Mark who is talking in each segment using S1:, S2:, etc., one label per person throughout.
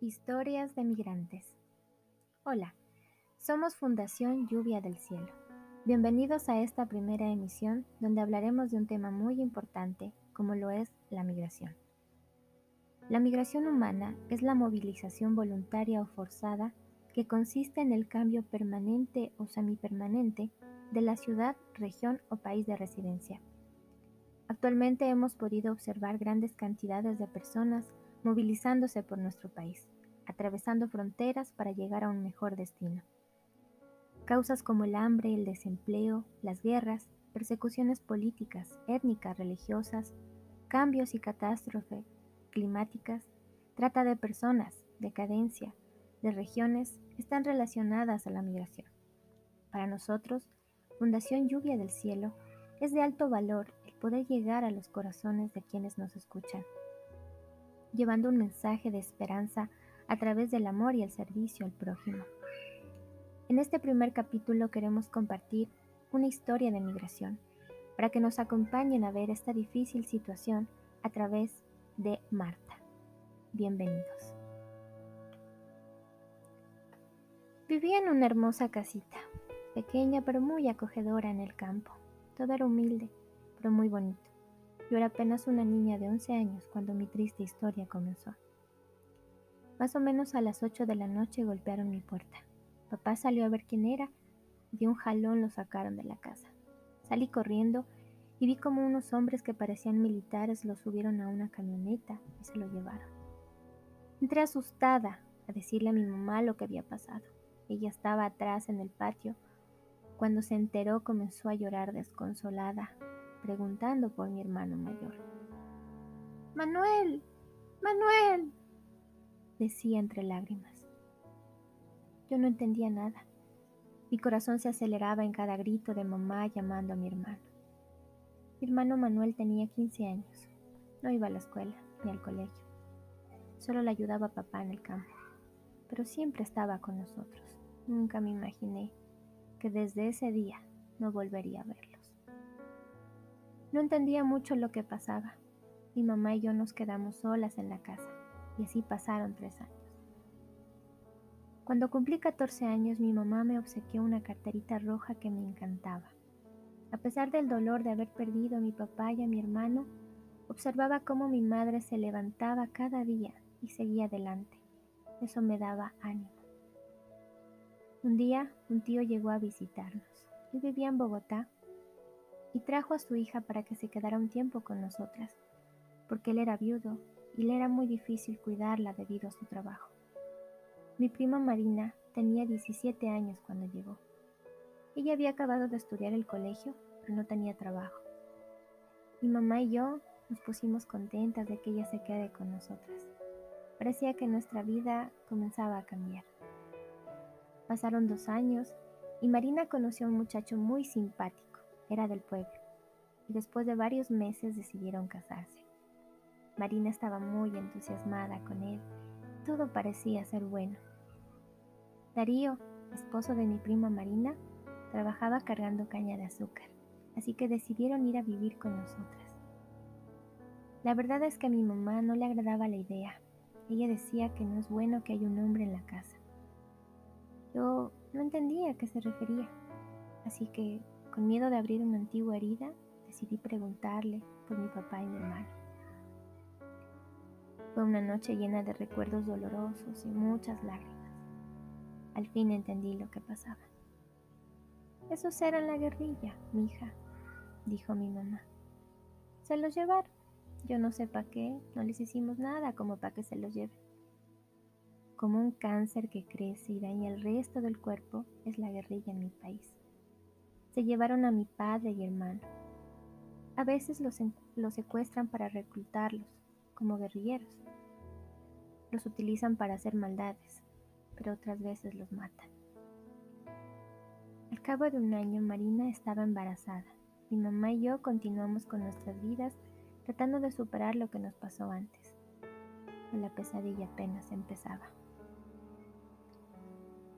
S1: Historias de migrantes. Hola, somos Fundación Lluvia del Cielo. Bienvenidos a esta primera emisión donde hablaremos de un tema muy importante como lo es la migración. La migración humana es la movilización voluntaria o forzada que consiste en el cambio permanente o semipermanente de la ciudad, región o país de residencia. Actualmente hemos podido observar grandes cantidades de personas movilizándose por nuestro país, atravesando fronteras para llegar a un mejor destino. Causas como el hambre, el desempleo, las guerras, persecuciones políticas, étnicas, religiosas, cambios y catástrofes climáticas, trata de personas, decadencia, de regiones, están relacionadas a la migración. Para nosotros, Fundación Lluvia del Cielo es de alto valor el poder llegar a los corazones de quienes nos escuchan llevando un mensaje de esperanza a través del amor y el servicio al prójimo. En este primer capítulo queremos compartir una historia de migración para que nos acompañen a ver esta difícil situación a través de Marta. Bienvenidos. Vivía en una hermosa casita, pequeña pero muy acogedora en el campo. Todo era humilde, pero muy bonito. Yo era apenas una niña de 11 años cuando mi triste historia comenzó. Más o menos a las 8 de la noche golpearon mi puerta. Papá salió a ver quién era de un jalón lo sacaron de la casa. Salí corriendo y vi como unos hombres que parecían militares lo subieron a una camioneta y se lo llevaron. Entré asustada a decirle a mi mamá lo que había pasado. Ella estaba atrás en el patio. Cuando se enteró comenzó a llorar desconsolada preguntando por mi hermano mayor. Manuel, Manuel, decía entre lágrimas. Yo no entendía nada. Mi corazón se aceleraba en cada grito de mamá llamando a mi hermano. Mi hermano Manuel tenía 15 años. No iba a la escuela ni al colegio. Solo le ayudaba a papá en el campo. Pero siempre estaba con nosotros. Nunca me imaginé que desde ese día no volvería a verlo. No entendía mucho lo que pasaba. Mi mamá y yo nos quedamos solas en la casa y así pasaron tres años. Cuando cumplí 14 años mi mamá me obsequió una carterita roja que me encantaba. A pesar del dolor de haber perdido a mi papá y a mi hermano, observaba cómo mi madre se levantaba cada día y seguía adelante. Eso me daba ánimo. Un día un tío llegó a visitarnos. Él vivía en Bogotá y trajo a su hija para que se quedara un tiempo con nosotras, porque él era viudo y le era muy difícil cuidarla debido a su trabajo. Mi prima Marina tenía 17 años cuando llegó. Ella había acabado de estudiar el colegio, pero no tenía trabajo. Mi mamá y yo nos pusimos contentas de que ella se quede con nosotras. Parecía que nuestra vida comenzaba a cambiar. Pasaron dos años y Marina conoció a un muchacho muy simpático era del pueblo, y después de varios meses decidieron casarse. Marina estaba muy entusiasmada con él, todo parecía ser bueno. Darío, esposo de mi prima Marina, trabajaba cargando caña de azúcar, así que decidieron ir a vivir con nosotras. La verdad es que a mi mamá no le agradaba la idea. Ella decía que no es bueno que haya un hombre en la casa. Yo no entendía a qué se refería, así que con miedo de abrir una antigua herida, decidí preguntarle por mi papá y mi hermano. Fue una noche llena de recuerdos dolorosos y muchas lágrimas. Al fin entendí lo que pasaba. Esos eran la guerrilla, mi hija, dijo mi mamá. Se los llevaron. Yo no sé para qué, no les hicimos nada como para que se los lleven. Como un cáncer que crece y daña el resto del cuerpo es la guerrilla en mi país se llevaron a mi padre y hermano. A veces los, secuestran para reclutarlos como guerrilleros. Los utilizan para hacer maldades, pero otras veces los matan. Al cabo de un año, Marina estaba embarazada. Mi mamá y yo continuamos con nuestras vidas tratando de superar lo que nos pasó antes. La pesadilla apenas empezaba.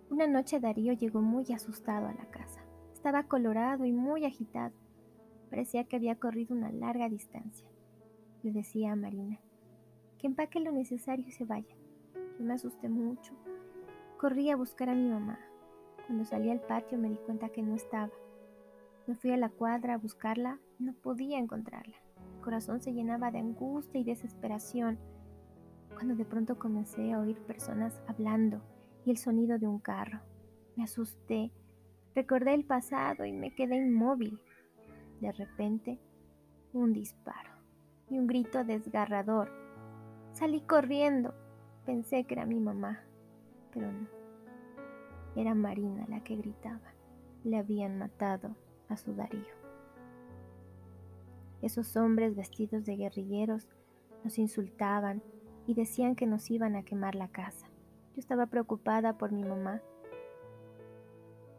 S1: Una noche Darío llegó muy asustado a la casa. Estaba colorado y muy agitado. Parecía que había corrido una larga distancia. Le decía a Marina, que empaque lo necesario y se vaya. me asusté mucho. Corrí a buscar a mi mamá. Cuando salí al patio me di cuenta que no estaba. Me fui a la cuadra a buscarla, no podía encontrarla. Mi corazón se llenaba de angustia y desesperación cuando de pronto comencé a oír personas hablando y el sonido de un carro. Me asusté, recordé el pasado y me quedé inmóvil. De repente, un disparo y un grito desgarrador. Salí corriendo. Pensé que era mi mamá, pero no. Era Marina la que gritaba. Le habían matado a su Darío. Esos hombres vestidos de guerrilleros nos insultaban y decían que nos iban a quemar la casa. Yo estaba preocupada por mi mamá.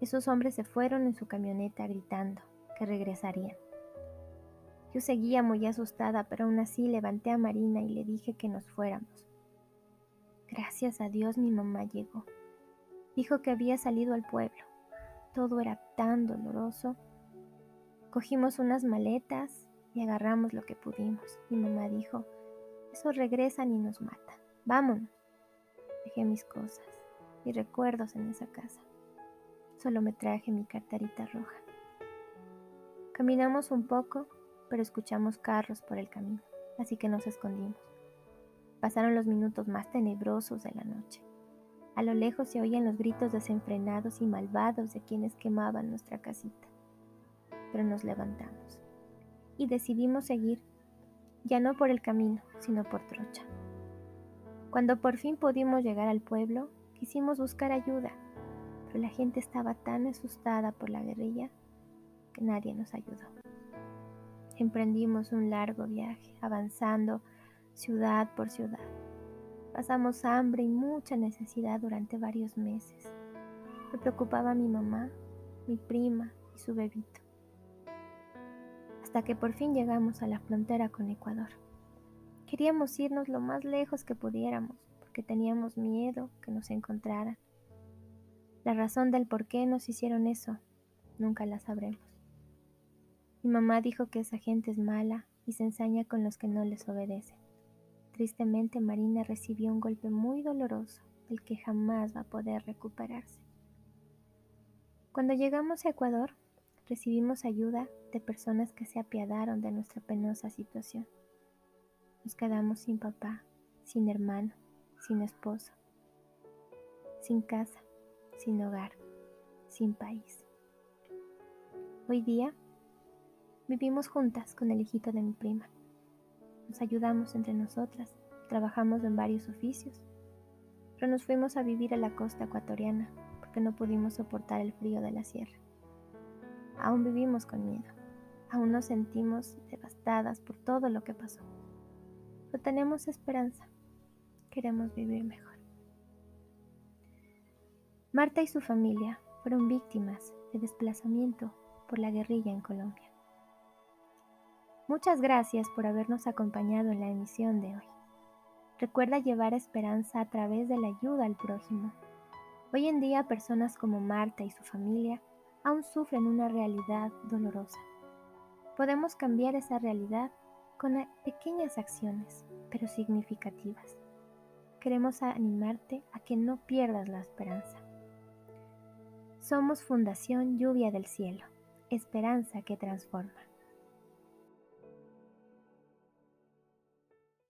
S1: Esos hombres se fueron en su camioneta gritando que regresarían. Yo seguía muy asustada, pero aún así levanté a Marina y le dije que nos fuéramos. Gracias a Dios mi mamá llegó. Dijo que había salido al pueblo. Todo era tan doloroso. Cogimos unas maletas y agarramos lo que pudimos. Mi mamá dijo, esos regresan y nos matan. Vámonos. Dejé mis cosas y recuerdos en esa casa. Solo me traje mi carterita roja. Caminamos un poco pero escuchamos carros por el camino, así que nos escondimos. Pasaron los minutos más tenebrosos de la noche. A lo lejos se oían los gritos desenfrenados y malvados de quienes quemaban nuestra casita. Pero nos levantamos y decidimos seguir, ya no por el camino, sino por trocha. Cuando por fin pudimos llegar al pueblo, quisimos buscar ayuda, pero la gente estaba tan asustada por la guerrilla que nadie nos ayudó. Emprendimos un largo viaje, avanzando ciudad por ciudad. Pasamos hambre y mucha necesidad durante varios meses. Me preocupaba mi mamá, mi prima y su bebito. Hasta que por fin llegamos a la frontera con Ecuador. Queríamos irnos lo más lejos que pudiéramos, porque teníamos miedo que nos encontraran. La razón del por qué nos hicieron eso, nunca la sabremos. Mi mamá dijo que esa gente es mala y se ensaña con los que no les obedecen. Tristemente Marina recibió un golpe muy doloroso del que jamás va a poder recuperarse. Cuando llegamos a Ecuador, recibimos ayuda de personas que se apiadaron de nuestra penosa situación. Nos quedamos sin papá, sin hermano, sin esposo, sin casa, sin hogar, sin país. Hoy día Vivimos juntas con el hijito de mi prima. Nos ayudamos entre nosotras, trabajamos en varios oficios, pero nos fuimos a vivir a la costa ecuatoriana porque no pudimos soportar el frío de la sierra. Aún vivimos con miedo, aún nos sentimos devastadas por todo lo que pasó, pero tenemos esperanza, queremos vivir mejor. Marta y su familia fueron víctimas de desplazamiento por la guerrilla en Colombia. Muchas gracias por habernos acompañado en la emisión de hoy. Recuerda llevar esperanza a través de la ayuda al prójimo. Hoy en día personas como Marta y su familia aún sufren una realidad dolorosa. Podemos cambiar esa realidad con pequeñas acciones, pero significativas. Queremos animarte a que no pierdas la esperanza. Somos Fundación Lluvia del Cielo, esperanza que transforma.